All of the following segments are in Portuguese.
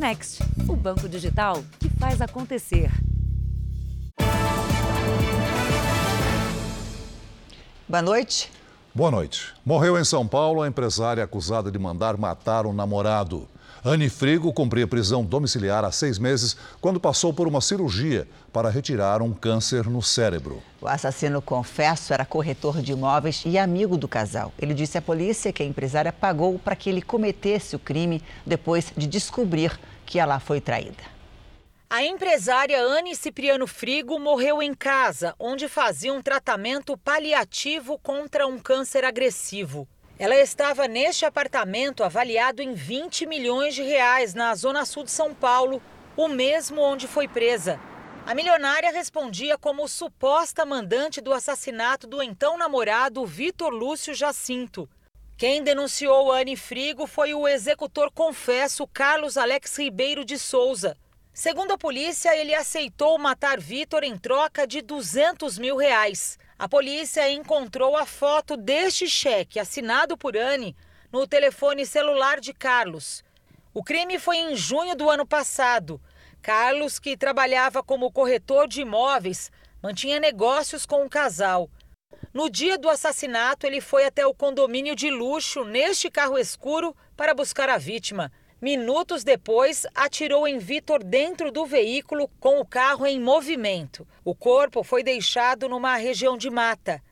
Next, o banco digital que faz acontecer. Boa noite. Boa noite. Morreu em São Paulo a empresária acusada de mandar matar um namorado. Anne Frigo cumpria prisão domiciliar há seis meses quando passou por uma cirurgia para retirar um câncer no cérebro. O assassino, confesso, era corretor de imóveis e amigo do casal. Ele disse à polícia que a empresária pagou para que ele cometesse o crime depois de descobrir que ela foi traída. A empresária Anne Cipriano Frigo morreu em casa, onde fazia um tratamento paliativo contra um câncer agressivo. Ela estava neste apartamento avaliado em 20 milhões de reais na zona sul de São Paulo, o mesmo onde foi presa. A milionária respondia como suposta mandante do assassinato do então namorado Vitor Lúcio Jacinto. Quem denunciou Anne Frigo foi o executor confesso Carlos Alex Ribeiro de Souza. Segundo a polícia, ele aceitou matar Vitor em troca de 200 mil reais. A polícia encontrou a foto deste cheque assinado por Anne no telefone celular de Carlos. O crime foi em junho do ano passado. Carlos, que trabalhava como corretor de imóveis, mantinha negócios com o casal. No dia do assassinato, ele foi até o condomínio de luxo neste carro escuro para buscar a vítima. Minutos depois, atirou em Vitor dentro do veículo com o carro em movimento. O corpo foi deixado numa região de mata.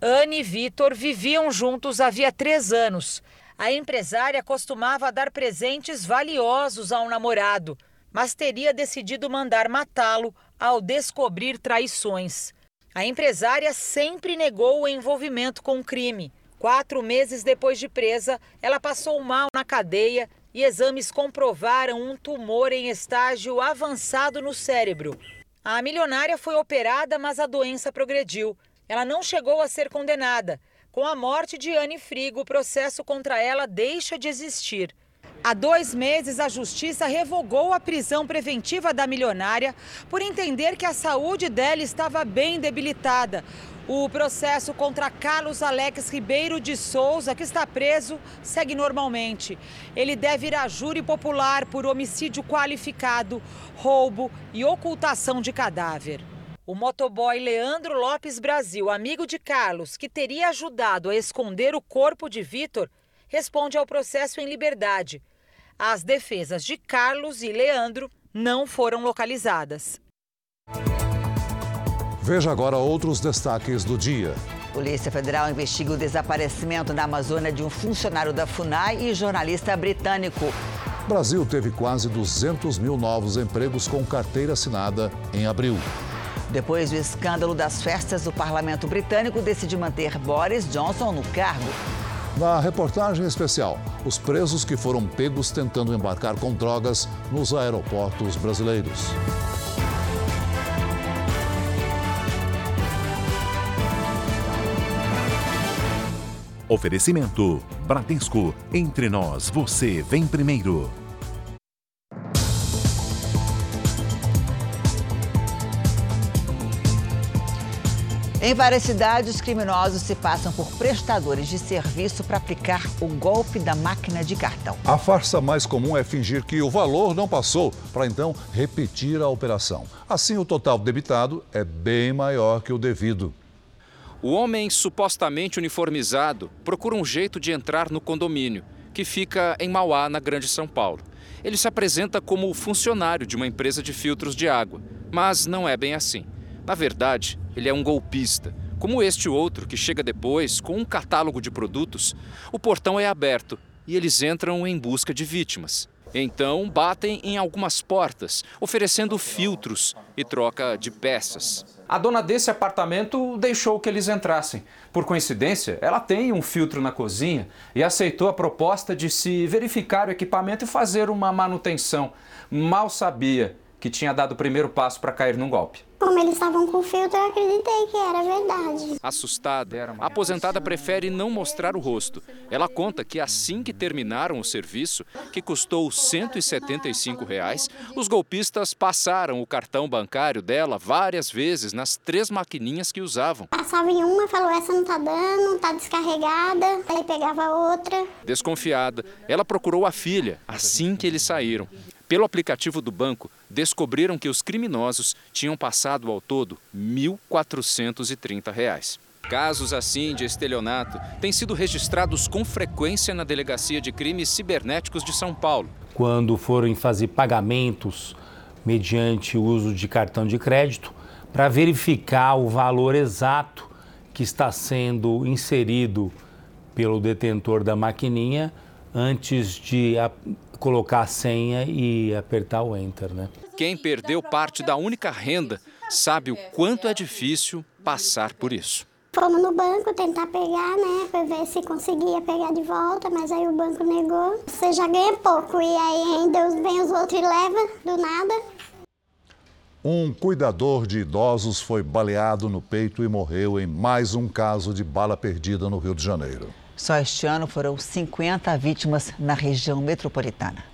Anne e Vitor viviam juntos havia três anos. A empresária costumava dar presentes valiosos ao namorado, mas teria decidido mandar matá-lo ao descobrir traições. A empresária sempre negou o envolvimento com o crime. Quatro meses depois de presa, ela passou mal na cadeia e exames comprovaram um tumor em estágio avançado no cérebro. A milionária foi operada, mas a doença progrediu. Ela não chegou a ser condenada. Com a morte de Anne Frigo, o processo contra ela deixa de existir. Há dois meses, a justiça revogou a prisão preventiva da milionária por entender que a saúde dela estava bem debilitada. O processo contra Carlos Alex Ribeiro de Souza, que está preso, segue normalmente. Ele deve ir a júri popular por homicídio qualificado, roubo e ocultação de cadáver. O motoboy Leandro Lopes Brasil, amigo de Carlos, que teria ajudado a esconder o corpo de Vitor, responde ao processo em liberdade. As defesas de Carlos e Leandro não foram localizadas. Veja agora outros destaques do dia. Polícia Federal investiga o desaparecimento na Amazônia de um funcionário da FUNAI e jornalista britânico. Brasil teve quase 200 mil novos empregos com carteira assinada em abril. Depois do escândalo das festas, o parlamento britânico decide manter Boris Johnson no cargo. Na reportagem especial, os presos que foram pegos tentando embarcar com drogas nos aeroportos brasileiros. Oferecimento: Bradesco. Entre nós, você vem primeiro. Em várias cidades, criminosos se passam por prestadores de serviço para aplicar o golpe da máquina de cartão. A farsa mais comum é fingir que o valor não passou, para então repetir a operação. Assim, o total debitado é bem maior que o devido. O homem supostamente uniformizado procura um jeito de entrar no condomínio, que fica em Mauá, na Grande São Paulo. Ele se apresenta como funcionário de uma empresa de filtros de água, mas não é bem assim. Na verdade, ele é um golpista. Como este outro que chega depois com um catálogo de produtos, o portão é aberto e eles entram em busca de vítimas. Então, batem em algumas portas, oferecendo filtros e troca de peças. A dona desse apartamento deixou que eles entrassem. Por coincidência, ela tem um filtro na cozinha e aceitou a proposta de se verificar o equipamento e fazer uma manutenção. Mal sabia que tinha dado o primeiro passo para cair num golpe. Como eles estavam com filtro, eu acreditei que era verdade. Assustada, a aposentada prefere não mostrar o rosto. Ela conta que assim que terminaram o serviço, que custou 175 reais, os golpistas passaram o cartão bancário dela várias vezes nas três maquininhas que usavam. Passava em uma, falou: essa não tá dando, tá descarregada. Aí pegava outra. Desconfiada, ela procurou a filha assim que eles saíram. Pelo aplicativo do banco, descobriram que os criminosos tinham passado ao todo 1.430 reais. Casos assim de estelionato têm sido registrados com frequência na Delegacia de Crimes Cibernéticos de São Paulo. Quando forem fazer pagamentos mediante o uso de cartão de crédito, para verificar o valor exato que está sendo inserido pelo detentor da maquininha antes de colocar a senha e apertar o enter, né? Quem perdeu parte da única renda sabe o quanto é difícil passar por isso. Fomos no banco tentar pegar, né, para ver se conseguia pegar de volta, mas aí o banco negou. Você já ganha pouco e aí ainda vem os outros e leva do nada. Um cuidador de idosos foi baleado no peito e morreu em mais um caso de bala perdida no Rio de Janeiro. Só este ano foram 50 vítimas na região metropolitana.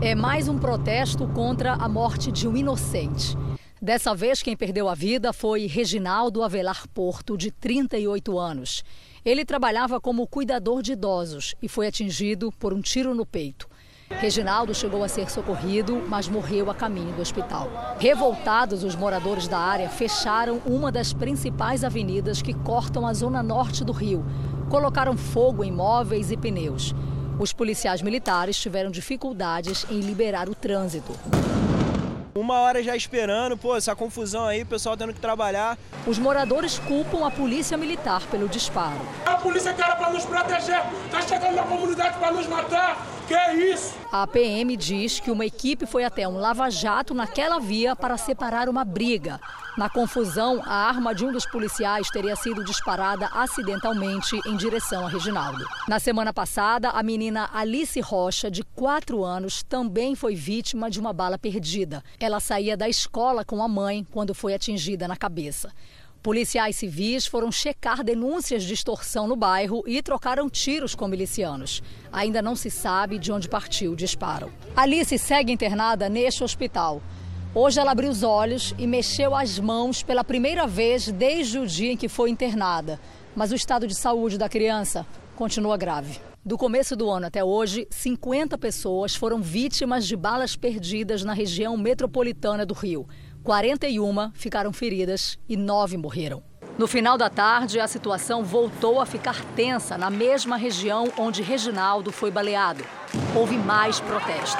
É mais um protesto contra a morte de um inocente. Dessa vez, quem perdeu a vida foi Reginaldo Avelar Porto, de 38 anos. Ele trabalhava como cuidador de idosos e foi atingido por um tiro no peito. Reginaldo chegou a ser socorrido, mas morreu a caminho do hospital. Revoltados, os moradores da área fecharam uma das principais avenidas que cortam a zona norte do Rio. Colocaram fogo em móveis e pneus. Os policiais militares tiveram dificuldades em liberar o trânsito. Uma hora já esperando, pô, essa confusão aí, o pessoal tendo que trabalhar. Os moradores culpam a polícia militar pelo disparo. A polícia que era para nos proteger, tá chegando na comunidade para nos matar. Que é isso? A PM diz que uma equipe foi até um lava-jato naquela via para separar uma briga. Na confusão, a arma de um dos policiais teria sido disparada acidentalmente em direção a Reginaldo. Na semana passada, a menina Alice Rocha, de 4 anos, também foi vítima de uma bala perdida. Ela saía da escola com a mãe quando foi atingida na cabeça. Policiais civis foram checar denúncias de extorsão no bairro e trocaram tiros com milicianos. Ainda não se sabe de onde partiu o disparo. Alice segue internada neste hospital. Hoje ela abriu os olhos e mexeu as mãos pela primeira vez desde o dia em que foi internada. Mas o estado de saúde da criança continua grave. Do começo do ano até hoje, 50 pessoas foram vítimas de balas perdidas na região metropolitana do Rio. 41 ficaram feridas e 9 morreram. No final da tarde, a situação voltou a ficar tensa na mesma região onde Reginaldo foi baleado. Houve mais protesto.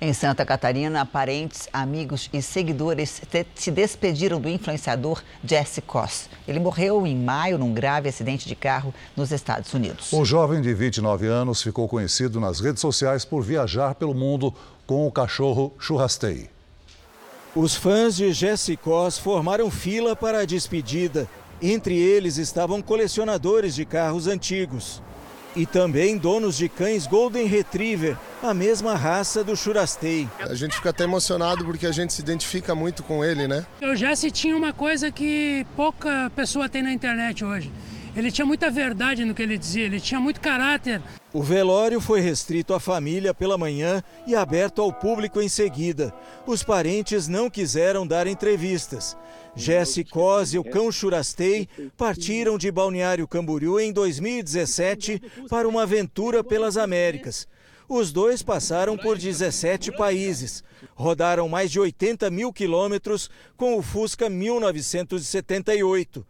Em Santa Catarina, parentes, amigos e seguidores se despediram do influenciador Jesse Koss. Ele morreu em maio num grave acidente de carro nos Estados Unidos. O jovem de 29 anos ficou conhecido nas redes sociais por viajar pelo mundo com o cachorro Churrastei. Os fãs de Jesse Koss formaram fila para a despedida. Entre eles estavam colecionadores de carros antigos e também donos de cães Golden Retriever, a mesma raça do Churastei. A gente fica até emocionado porque a gente se identifica muito com ele, né? O Jesse tinha uma coisa que pouca pessoa tem na internet hoje. Ele tinha muita verdade no que ele dizia, ele tinha muito caráter. O velório foi restrito à família pela manhã e aberto ao público em seguida. Os parentes não quiseram dar entrevistas. Jesse Cos e o cão Churastei partiram de Balneário Camboriú em 2017 para uma aventura pelas Américas. Os dois passaram por 17 países, rodaram mais de 80 mil quilômetros com o Fusca 1978.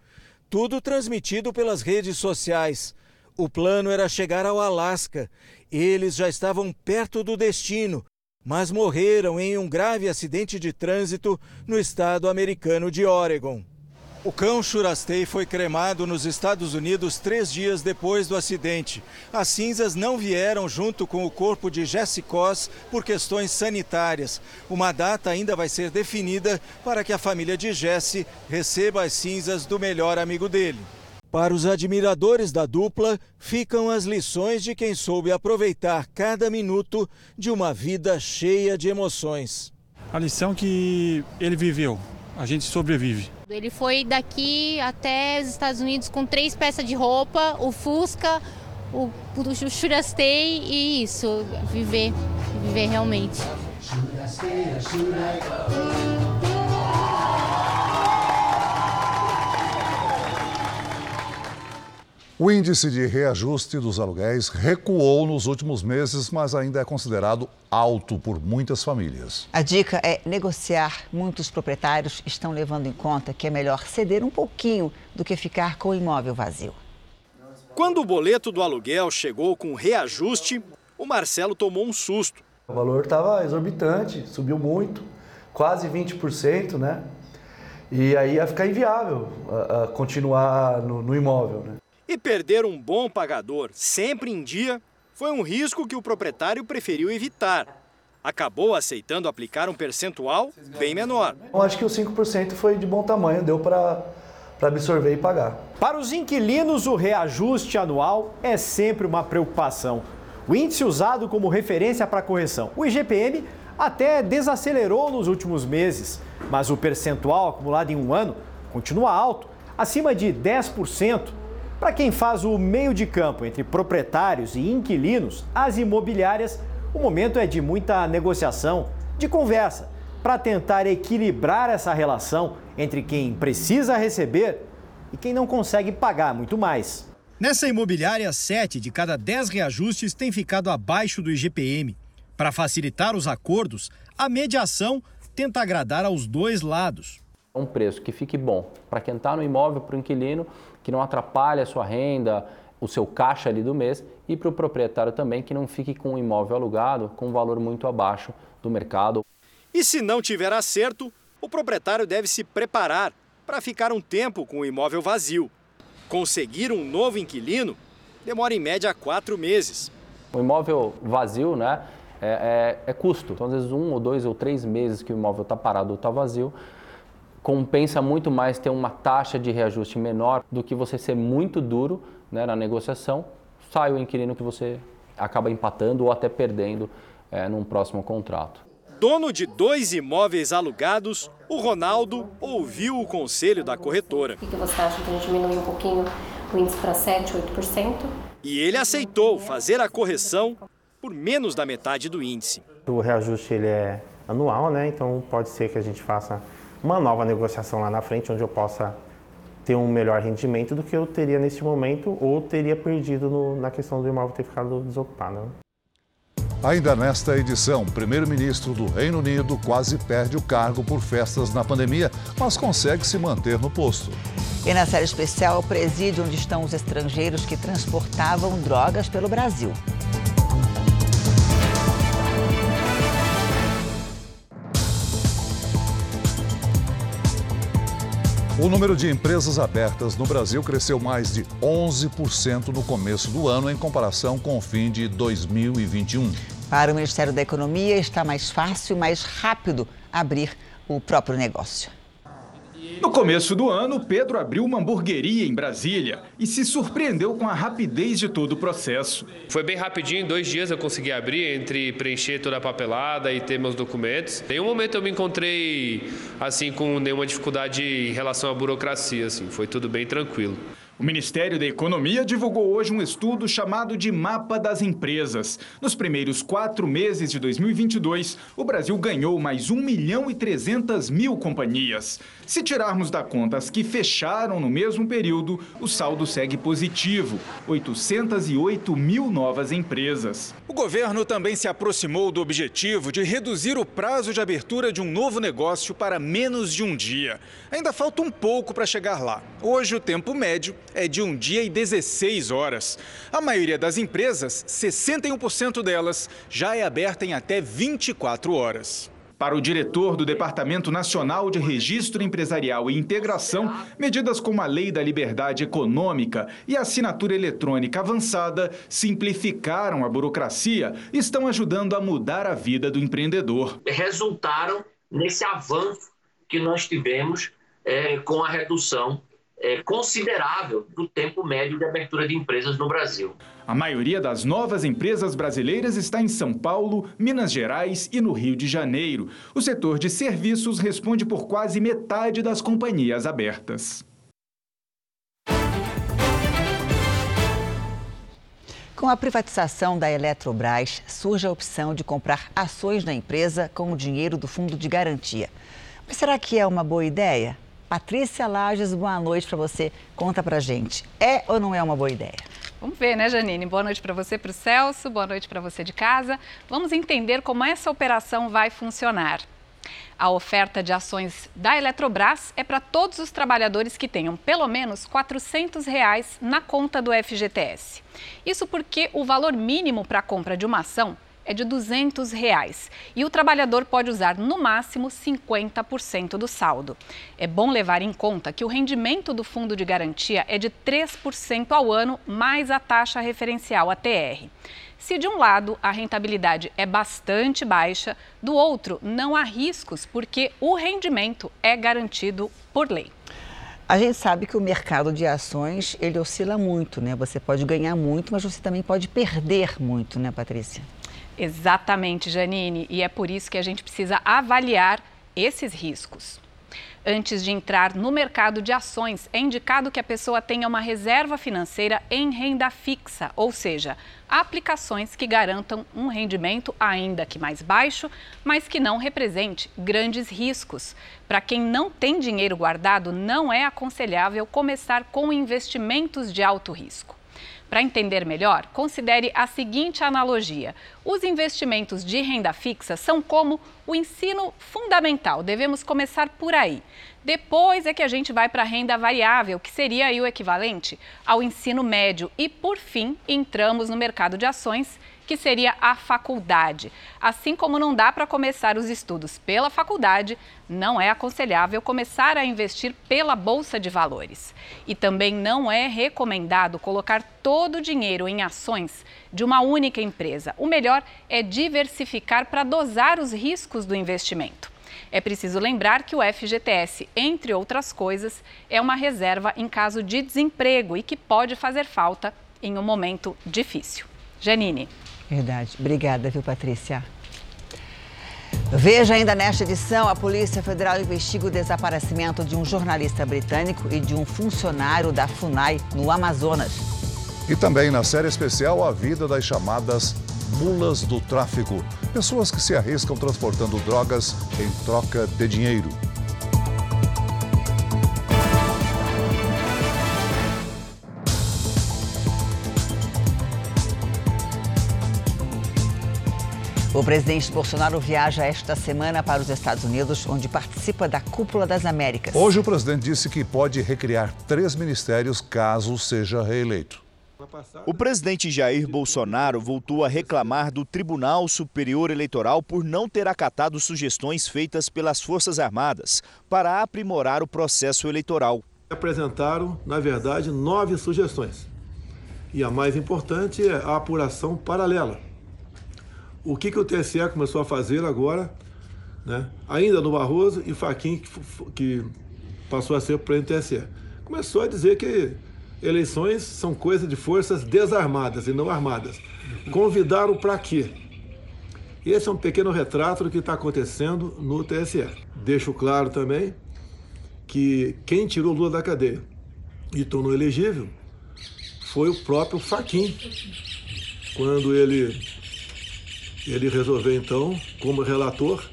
Tudo transmitido pelas redes sociais. O plano era chegar ao Alasca. Eles já estavam perto do destino, mas morreram em um grave acidente de trânsito no estado americano de Oregon. O cão Churastei foi cremado nos Estados Unidos três dias depois do acidente. As cinzas não vieram junto com o corpo de Jesse Cos por questões sanitárias. Uma data ainda vai ser definida para que a família de Jesse receba as cinzas do melhor amigo dele. Para os admiradores da dupla, ficam as lições de quem soube aproveitar cada minuto de uma vida cheia de emoções. A lição que ele viveu, a gente sobrevive. Ele foi daqui até os Estados Unidos com três peças de roupa, o Fusca, o, o Churastei e isso, viver, viver realmente. O índice de reajuste dos aluguéis recuou nos últimos meses, mas ainda é considerado alto por muitas famílias. A dica é negociar. Muitos proprietários estão levando em conta que é melhor ceder um pouquinho do que ficar com o imóvel vazio. Quando o boleto do aluguel chegou com reajuste, o Marcelo tomou um susto. O valor estava exorbitante, subiu muito, quase 20%, né? E aí ia ficar inviável a, a continuar no, no imóvel, né? E perder um bom pagador sempre em dia foi um risco que o proprietário preferiu evitar. Acabou aceitando aplicar um percentual bem menor. Eu acho que os 5% foi de bom tamanho, deu para absorver e pagar. Para os inquilinos, o reajuste anual é sempre uma preocupação. O índice usado como referência para a correção, o IGPM, até desacelerou nos últimos meses, mas o percentual acumulado em um ano continua alto, acima de 10%. Para quem faz o meio de campo entre proprietários e inquilinos, as imobiliárias, o momento é de muita negociação, de conversa, para tentar equilibrar essa relação entre quem precisa receber e quem não consegue pagar muito mais. Nessa imobiliária, 7 de cada 10 reajustes têm ficado abaixo do IGPM. Para facilitar os acordos, a mediação tenta agradar aos dois lados. Um preço que fique bom para quem está no imóvel, para o inquilino, que não atrapalhe a sua renda, o seu caixa ali do mês, e para o proprietário também, que não fique com o imóvel alugado com um valor muito abaixo do mercado. E se não tiver acerto, o proprietário deve se preparar para ficar um tempo com o imóvel vazio. Conseguir um novo inquilino demora em média quatro meses. O imóvel vazio, né, é, é, é custo. Então, às vezes, um ou dois ou três meses que o imóvel está parado ou está vazio, compensa muito mais ter uma taxa de reajuste menor do que você ser muito duro né, na negociação. Sai o inquilino que você acaba empatando ou até perdendo é, num próximo contrato. Dono de dois imóveis alugados, o Ronaldo ouviu o conselho da corretora. O que você acha que a gente diminui um pouquinho o índice para 7, 8%? E ele aceitou fazer a correção por menos da metade do índice. O reajuste ele é anual, né? Então pode ser que a gente faça uma nova negociação lá na frente, onde eu possa ter um melhor rendimento do que eu teria neste momento ou teria perdido no, na questão do imóvel ter ficado desocupado. Né? Ainda nesta edição, o primeiro-ministro do Reino Unido quase perde o cargo por festas na pandemia, mas consegue se manter no posto. E na série especial, o presídio onde estão os estrangeiros que transportavam drogas pelo Brasil. O número de empresas abertas no Brasil cresceu mais de 11% no começo do ano, em comparação com o fim de 2021. Para o Ministério da Economia, está mais fácil e mais rápido abrir o próprio negócio. No começo do ano, Pedro abriu uma hamburgueria em Brasília e se surpreendeu com a rapidez de todo o processo. Foi bem rapidinho, em dois dias eu consegui abrir, entre preencher toda a papelada e ter meus documentos. Em nenhum momento eu me encontrei assim com nenhuma dificuldade em relação à burocracia, assim, foi tudo bem tranquilo. O Ministério da Economia divulgou hoje um estudo chamado de Mapa das Empresas. Nos primeiros quatro meses de 2022, o Brasil ganhou mais 1 milhão e 300 mil companhias. Se tirarmos da conta as que fecharam no mesmo período, o saldo segue positivo: 808 mil novas empresas. O governo também se aproximou do objetivo de reduzir o prazo de abertura de um novo negócio para menos de um dia. Ainda falta um pouco para chegar lá. Hoje, o tempo médio é de um dia e 16 horas. A maioria das empresas, 61% delas, já é aberta em até 24 horas. Para o diretor do Departamento Nacional de Registro Empresarial e Integração, medidas como a Lei da Liberdade Econômica e a assinatura eletrônica avançada simplificaram a burocracia e estão ajudando a mudar a vida do empreendedor. Resultaram nesse avanço que nós tivemos é, com a redução é, considerável do tempo médio de abertura de empresas no Brasil. A maioria das novas empresas brasileiras está em São Paulo, Minas Gerais e no Rio de Janeiro. O setor de serviços responde por quase metade das companhias abertas. Com a privatização da Eletrobras, surge a opção de comprar ações da empresa com o dinheiro do fundo de garantia. Mas será que é uma boa ideia? Patrícia Lages, boa noite para você. Conta pra gente, é ou não é uma boa ideia? Vamos ver, né, Janine? Boa noite para você, para o Celso, boa noite para você de casa. Vamos entender como essa operação vai funcionar. A oferta de ações da Eletrobras é para todos os trabalhadores que tenham pelo menos 400 reais na conta do FGTS. Isso porque o valor mínimo para a compra de uma ação é de 200 reais, e o trabalhador pode usar no máximo 50% do saldo. É bom levar em conta que o rendimento do fundo de garantia é de 3% ao ano, mais a taxa referencial ATR. Se de um lado a rentabilidade é bastante baixa, do outro não há riscos, porque o rendimento é garantido por lei. A gente sabe que o mercado de ações ele oscila muito, né? Você pode ganhar muito, mas você também pode perder muito, né, Patrícia? Exatamente, Janine, e é por isso que a gente precisa avaliar esses riscos. Antes de entrar no mercado de ações, é indicado que a pessoa tenha uma reserva financeira em renda fixa, ou seja, aplicações que garantam um rendimento, ainda que mais baixo, mas que não represente grandes riscos. Para quem não tem dinheiro guardado, não é aconselhável começar com investimentos de alto risco. Para entender melhor, considere a seguinte analogia: os investimentos de renda fixa são como o ensino fundamental, devemos começar por aí. Depois é que a gente vai para a renda variável, que seria o equivalente ao ensino médio. E, por fim, entramos no mercado de ações, que seria a faculdade. Assim como não dá para começar os estudos pela faculdade, não é aconselhável começar a investir pela bolsa de valores. E também não é recomendado colocar todo o dinheiro em ações de uma única empresa. O melhor é diversificar para dosar os riscos do investimento. É preciso lembrar que o FGTS, entre outras coisas, é uma reserva em caso de desemprego e que pode fazer falta em um momento difícil. Janine. Verdade. Obrigada, viu, Patrícia? Veja ainda nesta edição: a Polícia Federal investiga o desaparecimento de um jornalista britânico e de um funcionário da FUNAI no Amazonas. E também na série especial, a vida das chamadas mulas do tráfico pessoas que se arriscam transportando drogas em troca de dinheiro. O presidente Bolsonaro viaja esta semana para os Estados Unidos, onde participa da Cúpula das Américas. Hoje, o presidente disse que pode recriar três ministérios caso seja reeleito. O presidente Jair Bolsonaro voltou a reclamar do Tribunal Superior Eleitoral por não ter acatado sugestões feitas pelas Forças Armadas para aprimorar o processo eleitoral. Apresentaram, na verdade, nove sugestões. E a mais importante é a apuração paralela o que, que o TSE começou a fazer agora, né? ainda no Barroso e Faquim, que, que passou a ser presidente do TSE. Começou a dizer que eleições são coisa de forças desarmadas e não armadas. Convidaram para quê? Esse é um pequeno retrato do que está acontecendo no TSE. Deixo claro também que quem tirou Lula da cadeia e tornou elegível foi o próprio Faquim, quando ele ele resolveu então, como relator,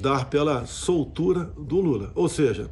dar pela soltura do Lula. Ou seja,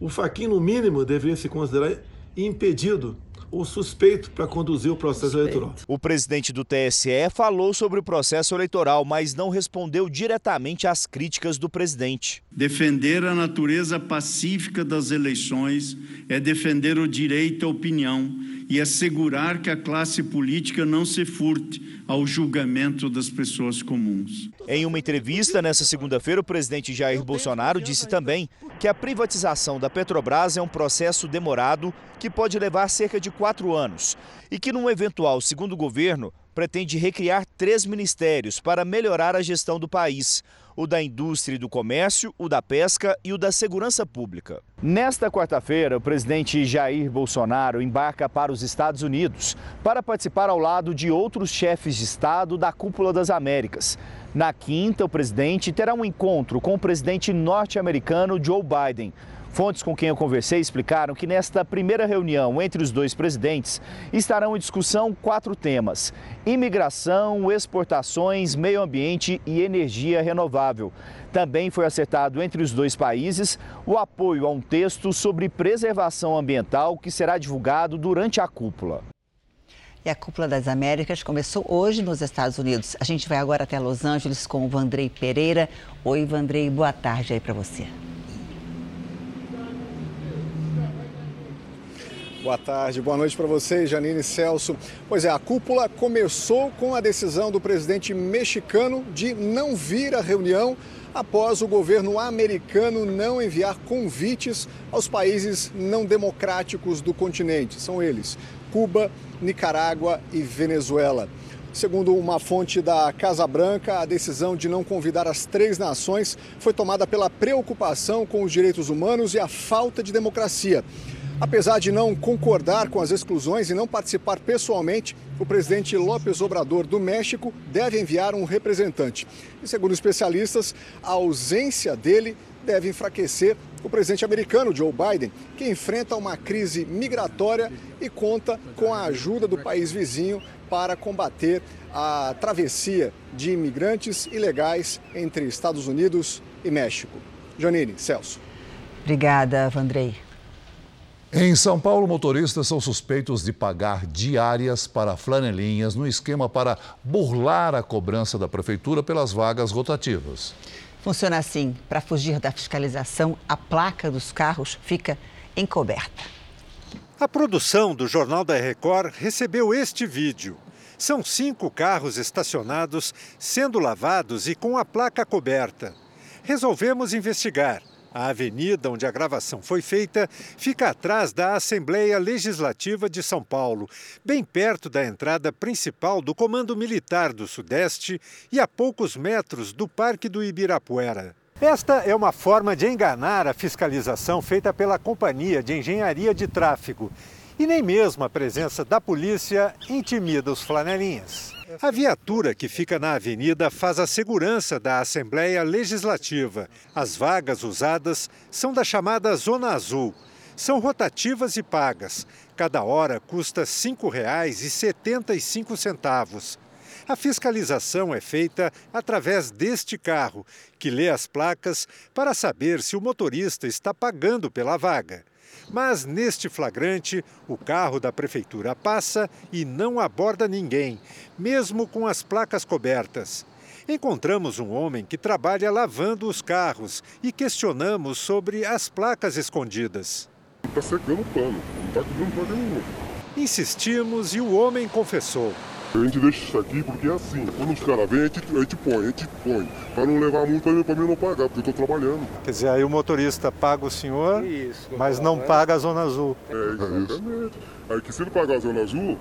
o Faquin, no mínimo, deveria se considerar impedido ou suspeito para conduzir o processo suspeito. eleitoral. O presidente do TSE falou sobre o processo eleitoral, mas não respondeu diretamente às críticas do presidente. Defender a natureza pacífica das eleições é defender o direito à opinião e assegurar que a classe política não se furte ao julgamento das pessoas comuns. Em uma entrevista nesta segunda-feira, o presidente Jair Bolsonaro disse também que a privatização da Petrobras é um processo demorado que pode levar cerca de quatro anos e que, num eventual segundo governo, pretende recriar três ministérios para melhorar a gestão do país: o da indústria e do comércio, o da pesca e o da segurança pública. Nesta quarta-feira, o presidente Jair Bolsonaro embarca para os Estados Unidos para participar ao lado de outros chefes de Estado da Cúpula das Américas. Na quinta, o presidente terá um encontro com o presidente norte-americano Joe Biden. Fontes com quem eu conversei explicaram que nesta primeira reunião entre os dois presidentes estarão em discussão quatro temas: imigração, exportações, meio ambiente e energia renovável. Também foi acertado entre os dois países o apoio a um texto sobre preservação ambiental que será divulgado durante a cúpula. E a Cúpula das Américas começou hoje nos Estados Unidos. A gente vai agora até Los Angeles com o Vandrei Pereira. Oi, Vandrei, boa tarde aí para você. Boa tarde, boa noite para vocês, Janine Celso. Pois é, a cúpula começou com a decisão do presidente mexicano de não vir à reunião após o governo americano não enviar convites aos países não democráticos do continente. São eles: Cuba, Nicarágua e Venezuela. Segundo uma fonte da Casa Branca, a decisão de não convidar as três nações foi tomada pela preocupação com os direitos humanos e a falta de democracia. Apesar de não concordar com as exclusões e não participar pessoalmente, o presidente López Obrador do México deve enviar um representante. E segundo especialistas, a ausência dele deve enfraquecer o presidente americano Joe Biden, que enfrenta uma crise migratória e conta com a ajuda do país vizinho para combater a travessia de imigrantes ilegais entre Estados Unidos e México. Janine, Celso. Obrigada, Vandrei. Em São Paulo, motoristas são suspeitos de pagar diárias para flanelinhas no esquema para burlar a cobrança da prefeitura pelas vagas rotativas. Funciona assim: para fugir da fiscalização, a placa dos carros fica encoberta. A produção do Jornal da Record recebeu este vídeo. São cinco carros estacionados, sendo lavados e com a placa coberta. Resolvemos investigar. A avenida onde a gravação foi feita fica atrás da Assembleia Legislativa de São Paulo, bem perto da entrada principal do Comando Militar do Sudeste e a poucos metros do Parque do Ibirapuera. Esta é uma forma de enganar a fiscalização feita pela Companhia de Engenharia de Tráfego. E nem mesmo a presença da polícia intimida os flanelinhas. A viatura que fica na avenida faz a segurança da Assembleia Legislativa. As vagas usadas são da chamada Zona Azul. São rotativas e pagas. Cada hora custa R$ 5,75. A fiscalização é feita através deste carro, que lê as placas para saber se o motorista está pagando pela vaga. Mas neste flagrante, o carro da prefeitura passa e não aborda ninguém, mesmo com as placas cobertas. Encontramos um homem que trabalha lavando os carros e questionamos sobre as placas escondidas. Está secando o pano, não está cobrindo para nenhum. Insistimos e o homem confessou. A gente deixa isso aqui porque é assim, quando os caras vêm, a gente, a gente põe, a gente põe. Para não levar a multa para mim não pagar, porque eu estou trabalhando. Quer dizer, aí o motorista paga o senhor, isso, mas não paga a Zona Azul. É, exatamente. Aí que se ele pagar a Zona Azul,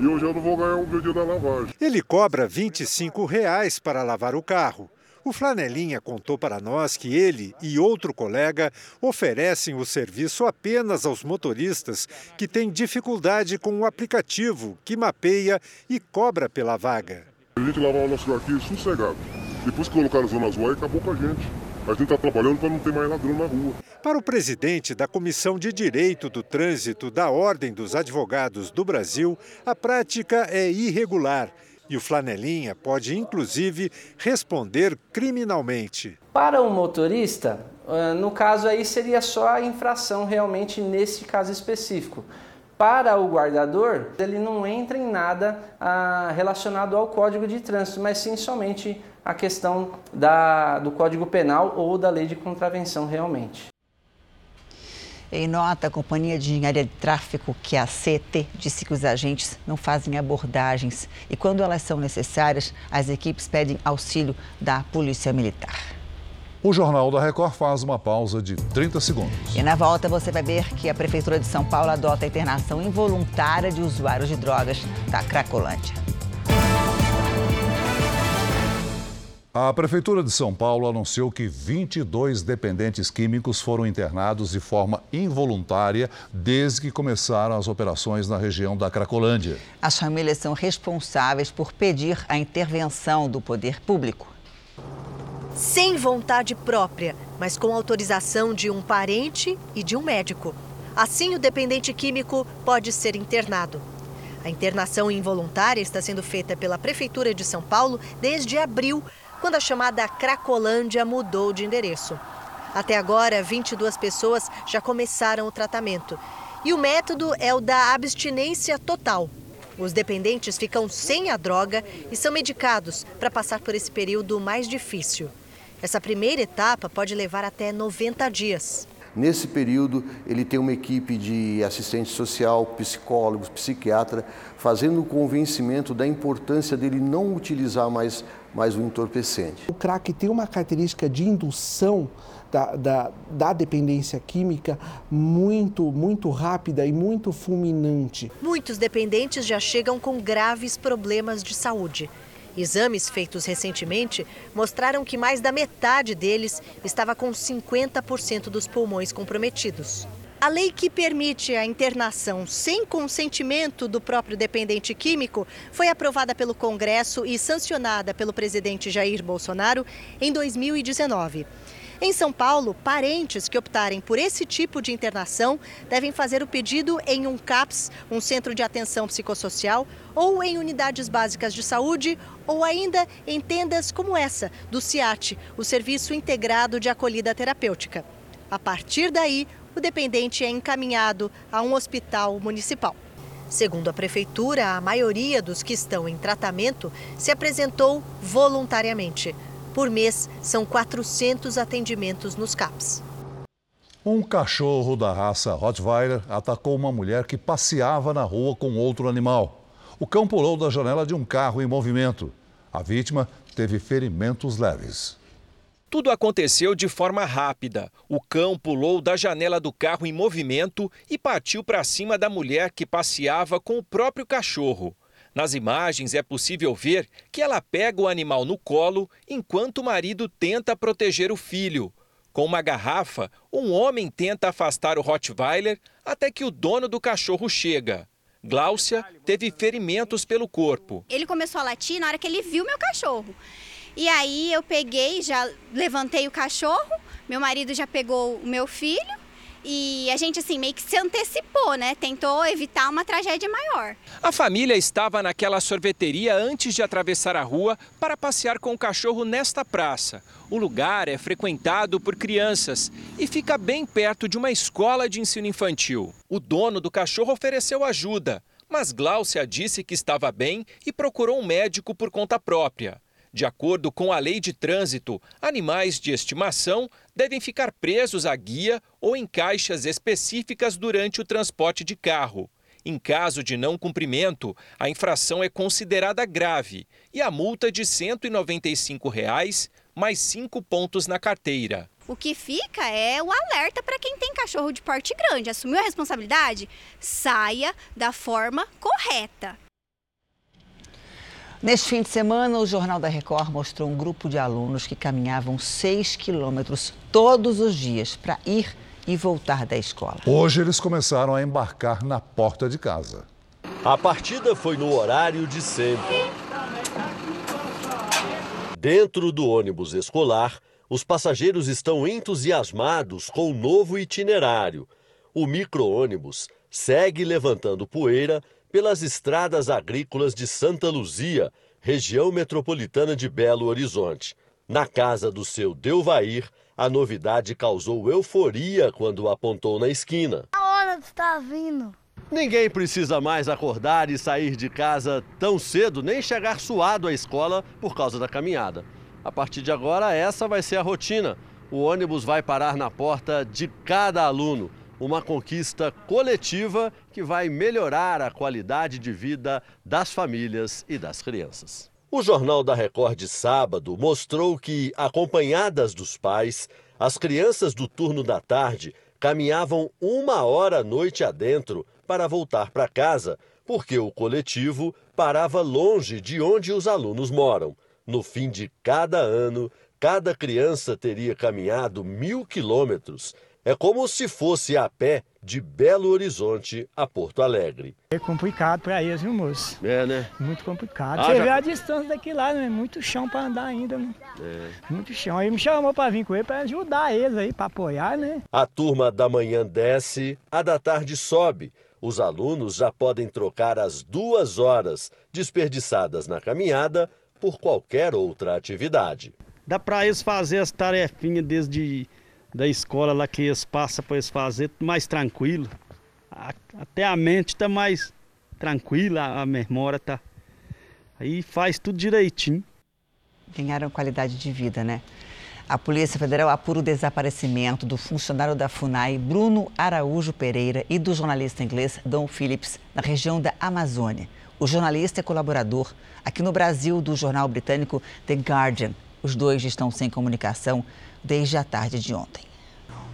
eu já não vou ganhar um dia da lavagem. Ele cobra 25 reais para lavar o carro. O Flanelinha contou para nós que ele e outro colega oferecem o serviço apenas aos motoristas que têm dificuldade com o aplicativo que mapeia e cobra pela vaga. A gente lavar o nosso aqui sossegado. Depois que colocaram zona azul, aí acabou com a gente. A gente está trabalhando para não ter mais ladrão na rua. Para o presidente da Comissão de Direito do Trânsito da Ordem dos Advogados do Brasil, a prática é irregular e o flanelinha pode, inclusive, responder criminalmente. Para o motorista, no caso aí seria só a infração realmente nesse caso específico. Para o guardador, ele não entra em nada ah, relacionado ao Código de Trânsito, mas sim somente a questão da, do Código Penal ou da Lei de Contravenção realmente. Em nota, a Companhia de Engenharia de Tráfego, que é a CT, disse que os agentes não fazem abordagens e, quando elas são necessárias, as equipes pedem auxílio da Polícia Militar. O Jornal da Record faz uma pausa de 30 segundos. E na volta você vai ver que a Prefeitura de São Paulo adota a internação involuntária de usuários de drogas da Cracolândia. A Prefeitura de São Paulo anunciou que 22 dependentes químicos foram internados de forma involuntária desde que começaram as operações na região da Cracolândia. As famílias são responsáveis por pedir a intervenção do poder público. Sem vontade própria, mas com autorização de um parente e de um médico. Assim, o dependente químico pode ser internado. A internação involuntária está sendo feita pela Prefeitura de São Paulo desde abril, quando a chamada Cracolândia mudou de endereço. Até agora, 22 pessoas já começaram o tratamento. E o método é o da abstinência total. Os dependentes ficam sem a droga e são medicados para passar por esse período mais difícil. Essa primeira etapa pode levar até 90 dias. Nesse período, ele tem uma equipe de assistente social, psicólogos, psiquiatra, fazendo o convencimento da importância dele não utilizar mais, mais o entorpecente. O crack tem uma característica de indução da, da, da, dependência química muito, muito rápida e muito fulminante. Muitos dependentes já chegam com graves problemas de saúde. Exames feitos recentemente mostraram que mais da metade deles estava com 50% dos pulmões comprometidos. A lei que permite a internação sem consentimento do próprio dependente químico foi aprovada pelo Congresso e sancionada pelo presidente Jair Bolsonaro em 2019. Em São Paulo, parentes que optarem por esse tipo de internação devem fazer o pedido em um CAPS, um centro de atenção psicossocial, ou em unidades básicas de saúde, ou ainda em tendas como essa, do CIAT, o Serviço Integrado de Acolhida Terapêutica. A partir daí, o dependente é encaminhado a um hospital municipal. Segundo a prefeitura, a maioria dos que estão em tratamento se apresentou voluntariamente. Por mês, são 400 atendimentos nos CAPs. Um cachorro da raça Rottweiler atacou uma mulher que passeava na rua com outro animal. O cão pulou da janela de um carro em movimento. A vítima teve ferimentos leves. Tudo aconteceu de forma rápida. O cão pulou da janela do carro em movimento e partiu para cima da mulher que passeava com o próprio cachorro. Nas imagens é possível ver que ela pega o animal no colo enquanto o marido tenta proteger o filho. Com uma garrafa, um homem tenta afastar o Rottweiler até que o dono do cachorro chega. Gláucia teve ferimentos pelo corpo. Ele começou a latir na hora que ele viu meu cachorro. E aí eu peguei, já levantei o cachorro, meu marido já pegou o meu filho e a gente, assim, meio que se antecipou, né? Tentou evitar uma tragédia maior. A família estava naquela sorveteria antes de atravessar a rua para passear com o cachorro nesta praça. O lugar é frequentado por crianças e fica bem perto de uma escola de ensino infantil. O dono do cachorro ofereceu ajuda, mas Gláucia disse que estava bem e procurou um médico por conta própria. De acordo com a lei de trânsito, animais de estimação devem ficar presos à guia ou em caixas específicas durante o transporte de carro. Em caso de não cumprimento, a infração é considerada grave e a multa de 195 reais, mais cinco pontos na carteira. O que fica é o alerta para quem tem cachorro de porte grande. Assumiu a responsabilidade? Saia da forma correta. Neste fim de semana, o Jornal da Record mostrou um grupo de alunos que caminhavam 6 quilômetros todos os dias para ir e voltar da escola. Hoje eles começaram a embarcar na porta de casa. A partida foi no horário de sempre. Dentro do ônibus escolar, os passageiros estão entusiasmados com o novo itinerário. O micro-ônibus segue levantando poeira pelas estradas agrícolas de Santa Luzia, região metropolitana de Belo Horizonte. Na casa do seu Delvair, a novidade causou euforia quando apontou na esquina. A hora está vindo. Ninguém precisa mais acordar e sair de casa tão cedo, nem chegar suado à escola por causa da caminhada. A partir de agora, essa vai ser a rotina. O ônibus vai parar na porta de cada aluno uma conquista coletiva que vai melhorar a qualidade de vida das famílias e das crianças. O Jornal da Record de sábado mostrou que, acompanhadas dos pais, as crianças do turno da tarde caminhavam uma hora noite adentro para voltar para casa, porque o coletivo parava longe de onde os alunos moram. No fim de cada ano, cada criança teria caminhado mil quilômetros É como se fosse a pé de Belo Horizonte a Porto Alegre. É complicado para eles, viu, moço? É, né? Muito complicado. Ah, Você já- vê a distância daqui lá, né? Muito chão para andar ainda, né? É. Muito chão. Aí me chamou para vir com ele para ajudar eles aí, para apoiar, né? A turma da manhã desce, a da tarde sobe. Os alunos já podem trocar as duas horas desperdiçadas na caminhada por qualquer outra atividade. Dá para eles fazer as tarefinhas desde da escola lá que eles passam para eles fazer mais tranquilo. A- Até a mente tá mais tranquila, a memória tá. Aí faz tudo direitinho. Ganharam qualidade de vida, né? A Polícia Federal apura o desaparecimento do funcionário da FUNAI, Bruno Araújo Pereira, e do jornalista inglês Don Phillips, na região da Amazônia. O jornalista é colaborador aqui no Brasil do jornal britânico The Guardian. Os dois estão sem comunicação desde a tarde de ontem.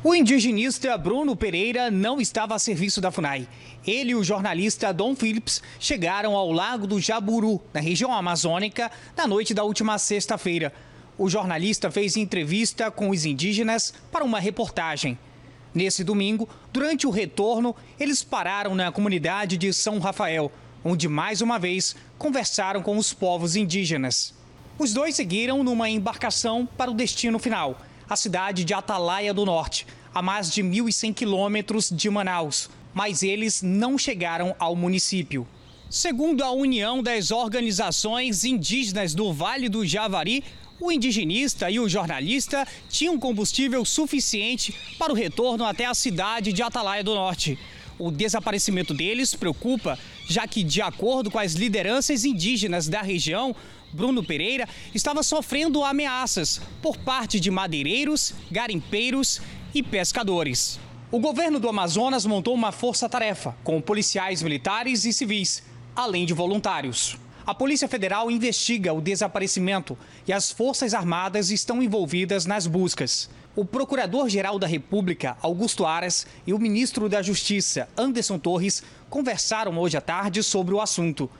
O indigenista Bruno Pereira não estava a serviço da FUNAI. Ele e o jornalista Dom Phillips chegaram ao Lago do Jaburu, na região amazônica, na noite da última sexta-feira. O jornalista fez entrevista com os indígenas para uma reportagem. Nesse domingo, durante o retorno, eles pararam na comunidade de São Rafael, onde mais uma vez conversaram com os povos indígenas. Os dois seguiram numa embarcação para o destino final, a cidade de Atalaia do Norte, a mais de 1.100 quilômetros de Manaus, mas eles não chegaram ao município. Segundo a União das Organizações Indígenas do Vale do Javari, o indigenista e o jornalista tinham combustível suficiente para o retorno até a cidade de Atalaia do Norte. O desaparecimento deles preocupa, já que, de acordo com as lideranças indígenas da região, Bruno Pereira estava sofrendo ameaças por parte de madeireiros, garimpeiros e pescadores. O governo do Amazonas montou uma força-tarefa com policiais militares e civis, além de voluntários. A Polícia Federal investiga o desaparecimento e as Forças Armadas estão envolvidas nas buscas. O Procurador-Geral da República, Augusto Aras, e o Ministro da Justiça, Anderson Torres, conversaram hoje à tarde sobre o assunto.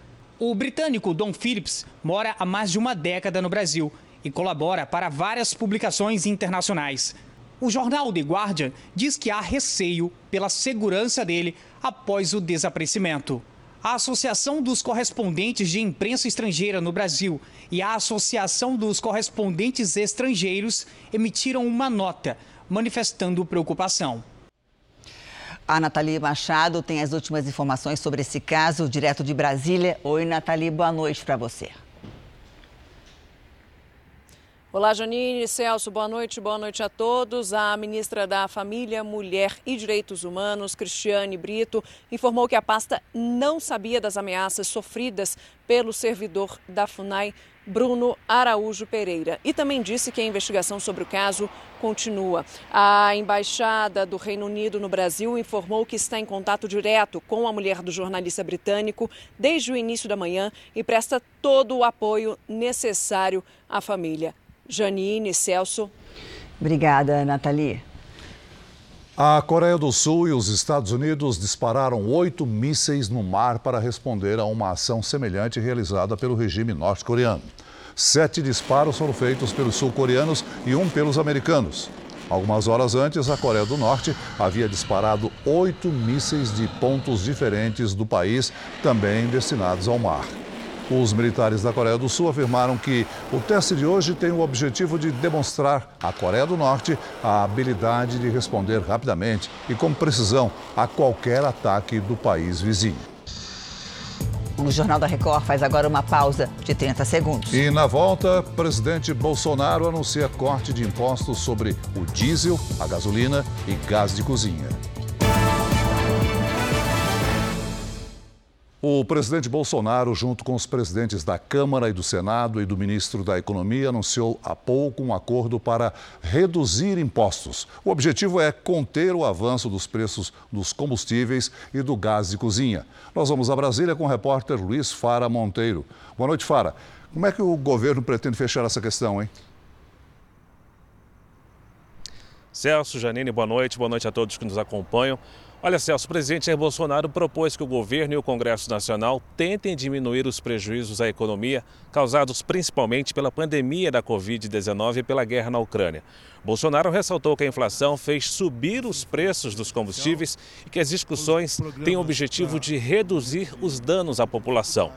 O britânico Don Phillips mora há mais de uma década no Brasil e colabora para várias publicações internacionais. O jornal The Guardian diz que há receio pela segurança dele após o desaparecimento. A Associação dos Correspondentes de Imprensa Estrangeira no Brasil e a Associação dos Correspondentes Estrangeiros emitiram uma nota manifestando preocupação. A Nathalie Machado tem as últimas informações sobre esse caso, direto de Brasília. Oi, Nathalie, boa noite para você. Olá, Janine, Celso, boa noite, boa noite a todos. A ministra da Família, Mulher e Direitos Humanos, Cristiane Brito, informou que a pasta não sabia das ameaças sofridas pelo servidor da FUNAI, Bruno Araújo Pereira. E também disse que a investigação sobre o caso continua. A embaixada do Reino Unido no Brasil informou que está em contato direto com a mulher do jornalista britânico desde o início da manhã e presta todo o apoio necessário à família. Janine, Celso. Obrigada, Nathalie. A Coreia do Sul e os Estados Unidos dispararam oito mísseis no mar para responder a uma ação semelhante realizada pelo regime norte-coreano. Sete disparos foram feitos pelos sul-coreanos e um pelos americanos. Algumas horas antes, a Coreia do Norte havia disparado oito mísseis de pontos diferentes do país, também destinados ao mar. Os militares da Coreia do Sul afirmaram que o teste de hoje tem o objetivo de demonstrar à Coreia do Norte a habilidade de responder rapidamente e com precisão a qualquer ataque do país vizinho. O Jornal da Record faz agora uma pausa de 30 segundos. E na volta, presidente Bolsonaro anuncia corte de impostos sobre o diesel, a gasolina e gás de cozinha. O presidente Bolsonaro, junto com os presidentes da Câmara e do Senado e do ministro da Economia, anunciou há pouco um acordo para reduzir impostos. O objetivo é conter o avanço dos preços dos combustíveis e do gás de cozinha. Nós vamos a Brasília com o repórter Luiz Fara Monteiro. Boa noite, Fara. Como é que o governo pretende fechar essa questão, hein? Celso, Janine, boa noite. Boa noite a todos que nos acompanham. Olha, Celso, o presidente Jair Bolsonaro propôs que o governo e o Congresso Nacional tentem diminuir os prejuízos à economia causados principalmente pela pandemia da Covid-19 e pela guerra na Ucrânia. Bolsonaro ressaltou que a inflação fez subir os preços dos combustíveis e que as discussões têm o objetivo de reduzir os danos à população.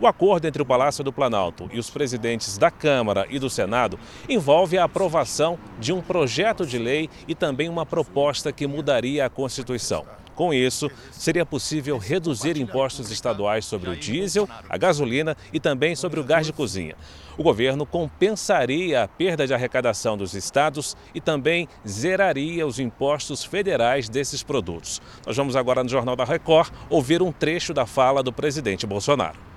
O acordo entre o Palácio do Planalto e os presidentes da Câmara e do Senado envolve a aprovação de um projeto de lei e também uma proposta que mudaria a Constituição. Com isso, seria possível reduzir impostos estaduais sobre o diesel, a gasolina e também sobre o gás de cozinha. O governo compensaria a perda de arrecadação dos estados e também zeraria os impostos federais desses produtos. Nós vamos agora no Jornal da Record ouvir um trecho da fala do presidente Bolsonaro.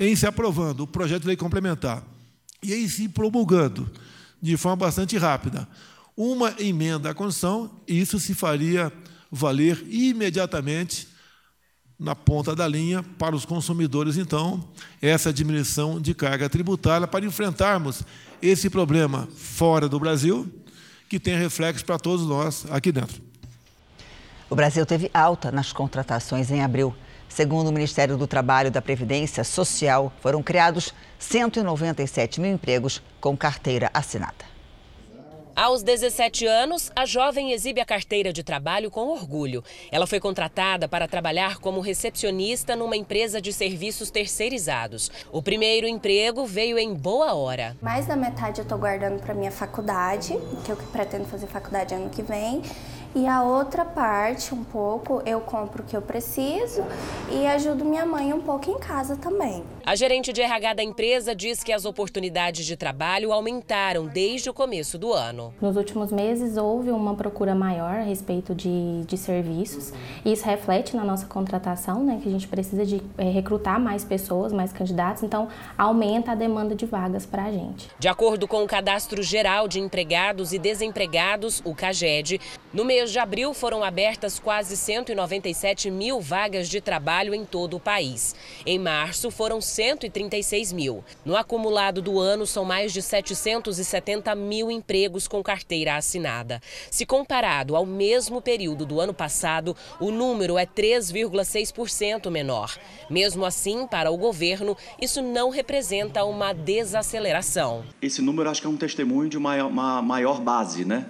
Em se aprovando o projeto de lei complementar e em se promulgando de forma bastante rápida uma emenda à Constituição, isso se faria valer imediatamente na ponta da linha para os consumidores, então, essa diminuição de carga tributária para enfrentarmos esse problema fora do Brasil, que tem reflexo para todos nós aqui dentro. O Brasil teve alta nas contratações em abril. Segundo o Ministério do Trabalho e da Previdência Social, foram criados 197 mil empregos com carteira assinada. Aos 17 anos, a jovem exibe a carteira de trabalho com orgulho. Ela foi contratada para trabalhar como recepcionista numa empresa de serviços terceirizados. O primeiro emprego veio em boa hora. Mais da metade eu estou guardando para minha faculdade, que eu pretendo fazer faculdade ano que vem. E a outra parte, um pouco, eu compro o que eu preciso e ajudo minha mãe um pouco em casa também. A gerente de RH da empresa diz que as oportunidades de trabalho aumentaram desde o começo do ano. Nos últimos meses houve uma procura maior a respeito de, de serviços e isso reflete na nossa contratação, né, que a gente precisa de é, recrutar mais pessoas, mais candidatos, então aumenta a demanda de vagas para a gente. De acordo com o Cadastro Geral de Empregados e Desempregados, o CAGED, no mês de abril foram abertas quase 197 mil vagas de trabalho em todo o país. Em março foram 136 mil. No acumulado do ano, são mais de 770 mil empregos com carteira assinada. Se comparado ao mesmo período do ano passado, o número é 3,6% menor. Mesmo assim, para o governo, isso não representa uma desaceleração. Esse número acho que é um testemunho de uma maior base, né?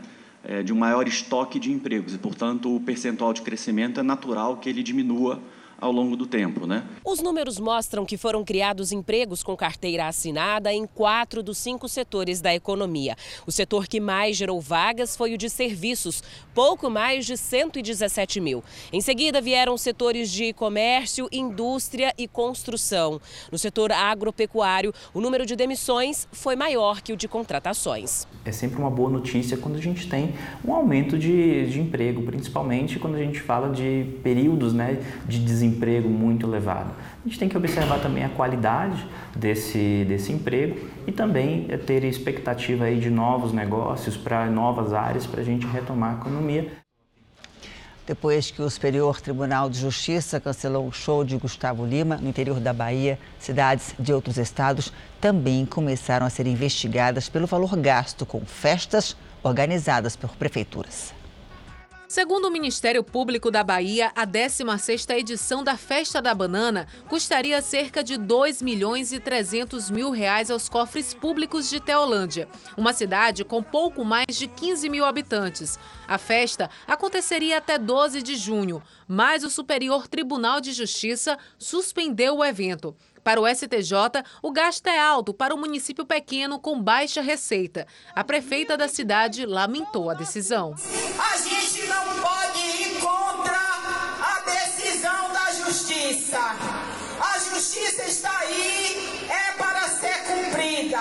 É, de um maior estoque de empregos. E, portanto, o percentual de crescimento é natural que ele diminua ao longo do tempo, né? Os números mostram que foram criados empregos com carteira assinada em quatro dos cinco setores da economia. O setor que mais gerou vagas foi o de serviços, pouco mais de 117 mil. Em seguida vieram setores de comércio, indústria e construção. No setor agropecuário, o número de demissões foi maior que o de contratações. É sempre uma boa notícia quando a gente tem um aumento de, de emprego, principalmente quando a gente fala de períodos né, de desemprego desemprego muito elevado. A gente tem que observar também a qualidade desse, desse emprego e também ter expectativa aí de novos negócios para novas áreas para a gente retomar a economia. Depois que o Superior Tribunal de Justiça cancelou o show de Gustavo Lima no interior da Bahia, cidades de outros estados também começaram a ser investigadas pelo valor gasto com festas organizadas por prefeituras. Segundo o Ministério Público da Bahia, a 16ª edição da Festa da Banana custaria cerca de 2 milhões e 300 mil reais aos cofres públicos de Teolândia, uma cidade com pouco mais de 15 mil habitantes. A festa aconteceria até 12 de junho, mas o Superior Tribunal de Justiça suspendeu o evento. Para o STJ, o gasto é alto para o município pequeno com baixa receita. A prefeita da cidade lamentou a decisão. A gente não pode ir contra a decisão da justiça. A justiça está aí, é para ser cumprida.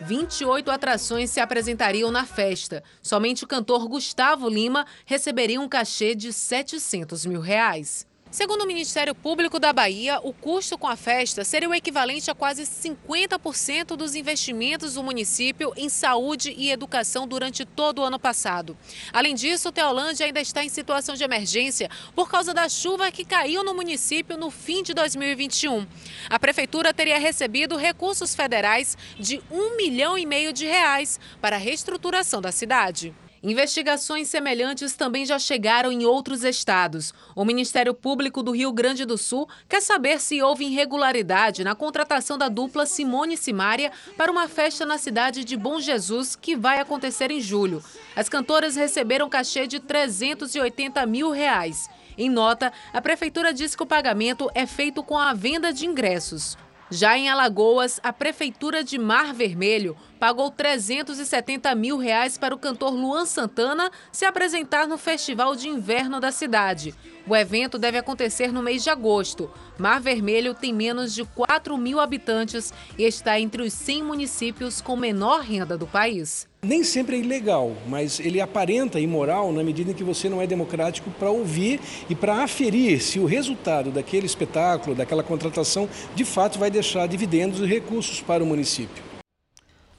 28 atrações se apresentariam na festa. Somente o cantor Gustavo Lima receberia um cachê de 700 mil reais. Segundo o Ministério Público da Bahia, o custo com a festa seria o equivalente a quase 50% dos investimentos do município em saúde e educação durante todo o ano passado. Além disso, Teolândia ainda está em situação de emergência por causa da chuva que caiu no município no fim de 2021. A prefeitura teria recebido recursos federais de um milhão e meio de reais para a reestruturação da cidade. Investigações semelhantes também já chegaram em outros estados. O Ministério Público do Rio Grande do Sul quer saber se houve irregularidade na contratação da dupla Simone Simária para uma festa na cidade de Bom Jesus, que vai acontecer em julho. As cantoras receberam cachê de 380 mil reais. Em nota, a prefeitura diz que o pagamento é feito com a venda de ingressos. Já em Alagoas, a Prefeitura de Mar Vermelho pagou 370 mil reais para o cantor Luan Santana se apresentar no Festival de Inverno da cidade. O evento deve acontecer no mês de agosto. Mar Vermelho tem menos de 4 mil habitantes e está entre os 100 municípios com menor renda do país. Nem sempre é ilegal, mas ele aparenta imoral na medida em que você não é democrático para ouvir e para aferir se o resultado daquele espetáculo, daquela contratação, de fato vai deixar dividendos e recursos para o município.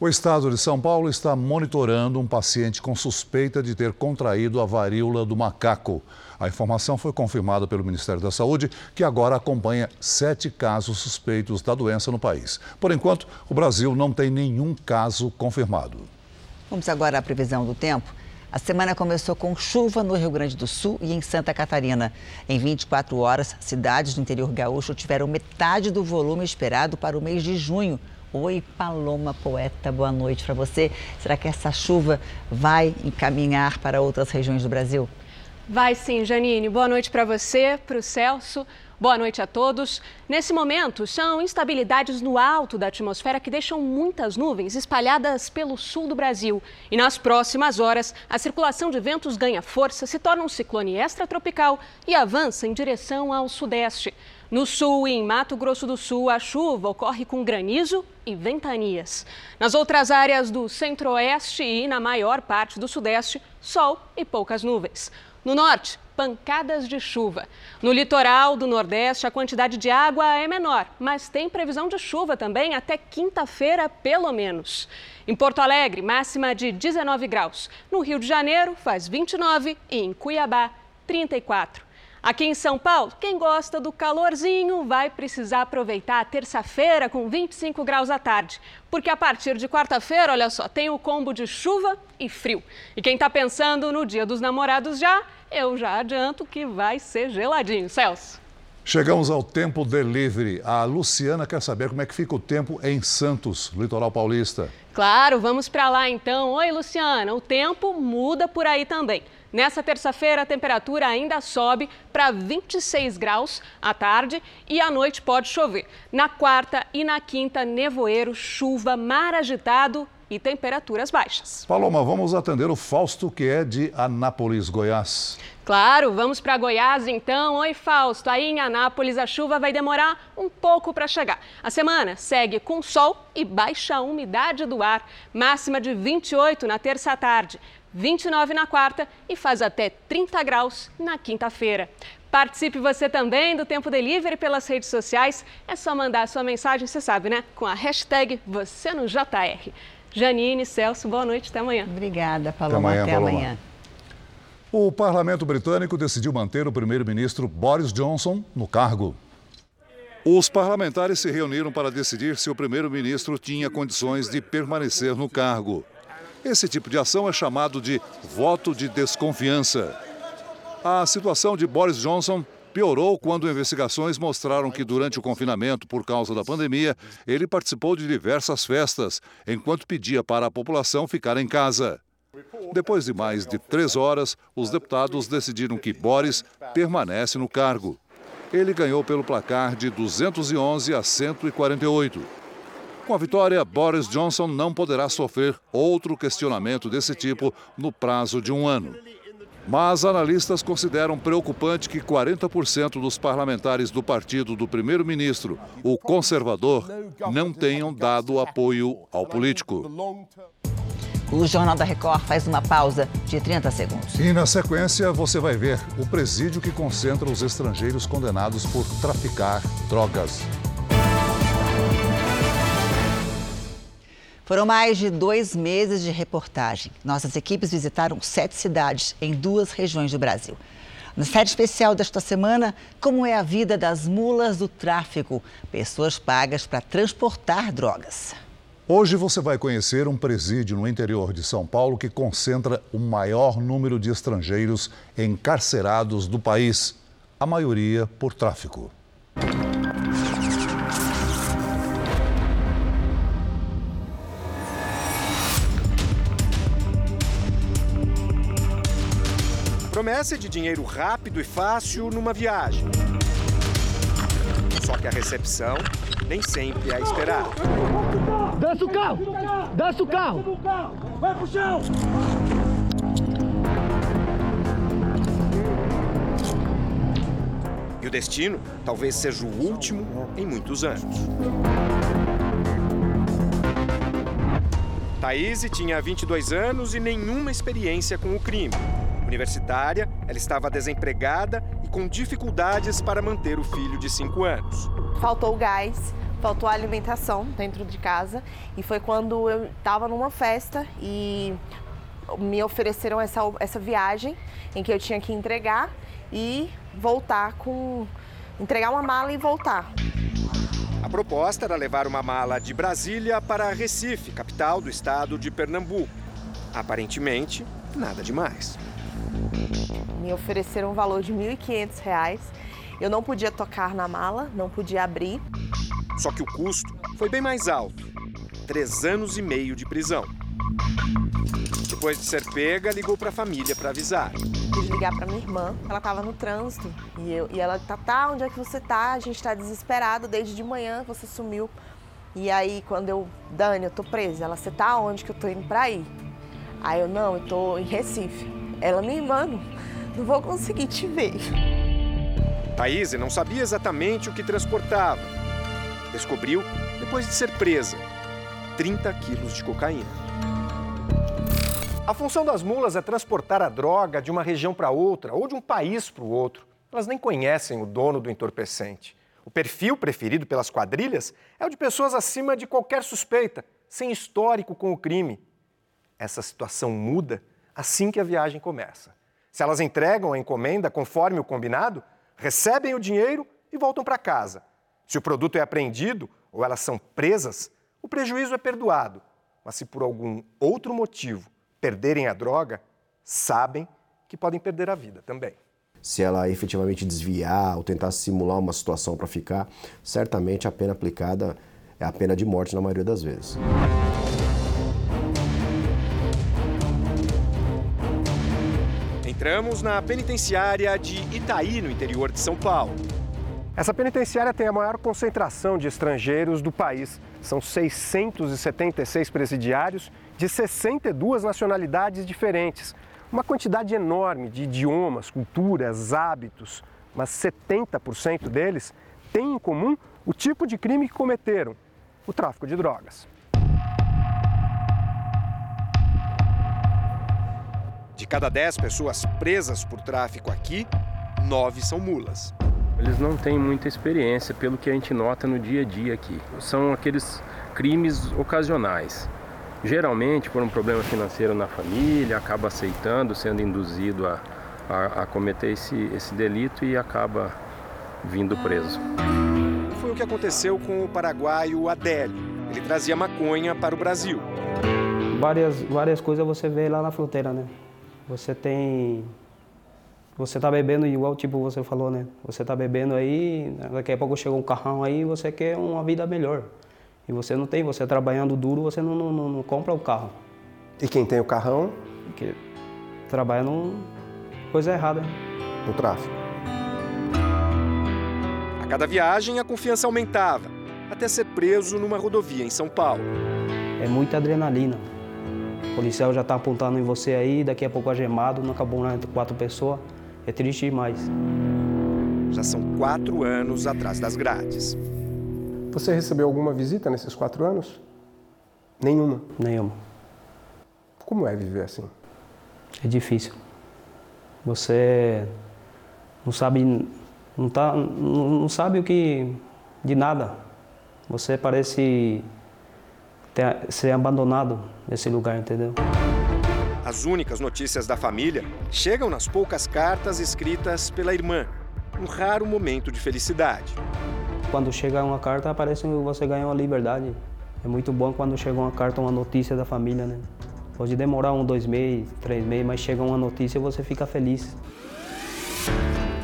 O estado de São Paulo está monitorando um paciente com suspeita de ter contraído a varíola do macaco. A informação foi confirmada pelo Ministério da Saúde, que agora acompanha sete casos suspeitos da doença no país. Por enquanto, o Brasil não tem nenhum caso confirmado. Vamos agora à previsão do tempo. A semana começou com chuva no Rio Grande do Sul e em Santa Catarina. Em 24 horas, cidades do interior gaúcho tiveram metade do volume esperado para o mês de junho. Oi, Paloma Poeta, boa noite para você. Será que essa chuva vai encaminhar para outras regiões do Brasil? Vai sim, Janine. Boa noite para você, para o Celso. Boa noite a todos. Nesse momento, são instabilidades no alto da atmosfera que deixam muitas nuvens espalhadas pelo sul do Brasil. E nas próximas horas, a circulação de ventos ganha força, se torna um ciclone extratropical e avança em direção ao sudeste. No sul e em Mato Grosso do Sul, a chuva ocorre com granizo e ventanias. Nas outras áreas do centro-oeste e na maior parte do sudeste, sol e poucas nuvens. No norte, pancadas de chuva. No litoral do Nordeste, a quantidade de água é menor, mas tem previsão de chuva também até quinta-feira, pelo menos. Em Porto Alegre, máxima de 19 graus. No Rio de Janeiro, faz 29 e em Cuiabá, 34. Aqui em São Paulo, quem gosta do calorzinho vai precisar aproveitar a terça-feira com 25 graus à tarde. Porque a partir de quarta-feira, olha só, tem o combo de chuva e frio. E quem está pensando no dia dos namorados já, eu já adianto que vai ser geladinho. Celso. Chegamos ao tempo delivery. A Luciana quer saber como é que fica o tempo em Santos, litoral paulista. Claro, vamos para lá então. Oi, Luciana. O tempo muda por aí também. Nessa terça-feira, a temperatura ainda sobe para 26 graus à tarde e à noite pode chover. Na quarta e na quinta, nevoeiro, chuva, mar agitado e temperaturas baixas. Paloma, vamos atender o Fausto, que é de Anápolis, Goiás. Claro, vamos para Goiás então. Oi, Fausto. Aí em Anápolis a chuva vai demorar um pouco para chegar. A semana segue com sol e baixa umidade do ar. Máxima de 28 na terça tarde. 29 na quarta e faz até 30 graus na quinta-feira. Participe você também do Tempo Delivery pelas redes sociais. É só mandar sua mensagem, você sabe, né? Com a hashtag você no JR. Janine, Celso, boa noite, até amanhã. Obrigada, Paloma. Até amanhã. Até amanhã. O parlamento britânico decidiu manter o primeiro-ministro Boris Johnson no cargo. Os parlamentares se reuniram para decidir se o primeiro-ministro tinha condições de permanecer no cargo. Esse tipo de ação é chamado de voto de desconfiança. A situação de Boris Johnson piorou quando investigações mostraram que, durante o confinamento por causa da pandemia, ele participou de diversas festas, enquanto pedia para a população ficar em casa. Depois de mais de três horas, os deputados decidiram que Boris permanece no cargo. Ele ganhou pelo placar de 211 a 148. Com a vitória, Boris Johnson não poderá sofrer outro questionamento desse tipo no prazo de um ano. Mas analistas consideram preocupante que 40% dos parlamentares do partido do primeiro-ministro, o conservador, não tenham dado apoio ao político. O Jornal da Record faz uma pausa de 30 segundos. E na sequência você vai ver o presídio que concentra os estrangeiros condenados por traficar drogas. Foram mais de dois meses de reportagem. Nossas equipes visitaram sete cidades em duas regiões do Brasil. Na série especial desta semana, como é a vida das mulas do tráfico, pessoas pagas para transportar drogas. Hoje você vai conhecer um presídio no interior de São Paulo que concentra o maior número de estrangeiros encarcerados do país, a maioria por tráfico. Promessa de dinheiro rápido e fácil numa viagem. Só que a recepção nem sempre é esperada. Desce o carro! Desce o carro! Vai pro chão! E o destino talvez seja o último em muitos anos. Thaís tinha 22 anos e nenhuma experiência com o crime. Universitária, ela estava desempregada e com dificuldades para manter o filho de 5 anos. Faltou gás, faltou alimentação dentro de casa e foi quando eu estava numa festa e me ofereceram essa, essa viagem em que eu tinha que entregar e voltar com. entregar uma mala e voltar. A proposta era levar uma mala de Brasília para Recife, capital do estado de Pernambuco. Aparentemente, nada demais. Me ofereceram um valor de R$ 1.500. Eu não podia tocar na mala, não podia abrir. Só que o custo foi bem mais alto: três anos e meio de prisão. Depois de ser pega, ligou para a família para avisar. Quis ligar para minha irmã, ela estava no trânsito e, eu, e ela tá, tá, onde é que você tá? A gente está desesperado desde de manhã, você sumiu. E aí quando eu, Dani, eu tô presa. Ela, você tá onde que eu tô indo para ir? Aí eu, não, eu tô em Recife. Ela, minha irmã, não vou conseguir te ver. Thaís não sabia exatamente o que transportava. Descobriu depois de ser presa 30 quilos de cocaína. A função das mulas é transportar a droga de uma região para outra ou de um país para o outro. Elas nem conhecem o dono do entorpecente. O perfil preferido pelas quadrilhas é o de pessoas acima de qualquer suspeita, sem histórico com o crime. Essa situação muda assim que a viagem começa. Se elas entregam a encomenda conforme o combinado, recebem o dinheiro e voltam para casa. Se o produto é apreendido ou elas são presas, o prejuízo é perdoado. Mas se por algum outro motivo perderem a droga, sabem que podem perder a vida também. Se ela efetivamente desviar ou tentar simular uma situação para ficar, certamente a pena aplicada é a pena de morte na maioria das vezes. Entramos na penitenciária de Itaí, no interior de São Paulo. Essa penitenciária tem a maior concentração de estrangeiros do país. São 676 presidiários de 62 nacionalidades diferentes. Uma quantidade enorme de idiomas, culturas, hábitos, mas 70% deles têm em comum o tipo de crime que cometeram: o tráfico de drogas. De cada 10 pessoas presas por tráfico aqui, 9 são mulas. Eles não têm muita experiência, pelo que a gente nota no dia a dia aqui. São aqueles crimes ocasionais. Geralmente, por um problema financeiro na família, acaba aceitando, sendo induzido a, a, a cometer esse, esse delito e acaba vindo preso. Foi o que aconteceu com o paraguaio Adélio. Ele trazia maconha para o Brasil. Várias, várias coisas você vê lá na fronteira, né? Você tem você tá bebendo igual, tipo você falou, né? Você tá bebendo aí, daqui a pouco chega um carrão aí você quer uma vida melhor. E você não tem, você trabalhando duro, você não, não, não compra o carro. E quem tem o carrão? Que trabalha num coisa errada. No tráfico. A cada viagem a confiança aumentava, até ser preso numa rodovia em São Paulo. É muita adrenalina. O policial já está apontando em você aí, daqui a pouco agemado, não acabou entre quatro pessoas. É triste demais. Já são quatro anos atrás das grades. Você recebeu alguma visita nesses quatro anos? Nenhuma? Nenhuma. Como é viver assim? É difícil. Você não sabe, não, tá, não, não sabe o que, de nada. Você parece ter, ser abandonado nesse lugar, entendeu? As únicas notícias da família chegam nas poucas cartas escritas pela irmã, um raro momento de felicidade. Quando chega uma carta, parece que você ganhou a liberdade. É muito bom quando chega uma carta, uma notícia da família, né? Pode demorar um, dois meses, três meses, mas chega uma notícia e você fica feliz.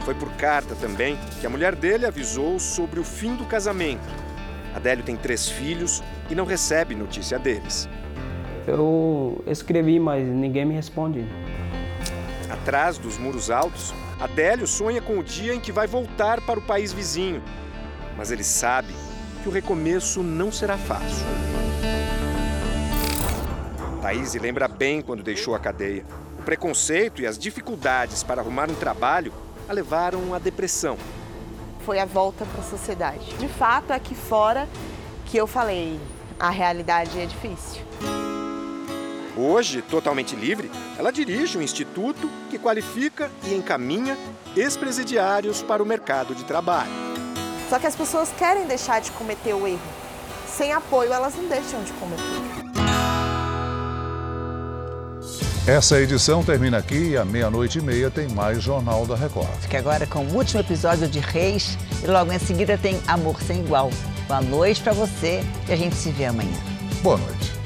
Foi por carta também que a mulher dele avisou sobre o fim do casamento. Adélio tem três filhos e não recebe notícia deles. Eu escrevi, mas ninguém me responde. Atrás dos muros altos, Adélio sonha com o dia em que vai voltar para o país vizinho. Mas ele sabe que o recomeço não será fácil. Thaís lembra bem quando deixou a cadeia. O preconceito e as dificuldades para arrumar um trabalho a levaram à depressão. Foi a volta para a sociedade. De fato, é aqui fora que eu falei, a realidade é difícil. Hoje, totalmente livre, ela dirige um instituto que qualifica e encaminha ex-presidiários para o mercado de trabalho. Só que as pessoas querem deixar de cometer o erro. Sem apoio, elas não deixam de cometer. Essa edição termina aqui e à meia-noite e meia tem mais Jornal da Record. Fique agora com o último episódio de Reis e logo em seguida tem Amor Sem Igual. Boa noite para você e a gente se vê amanhã. Boa noite.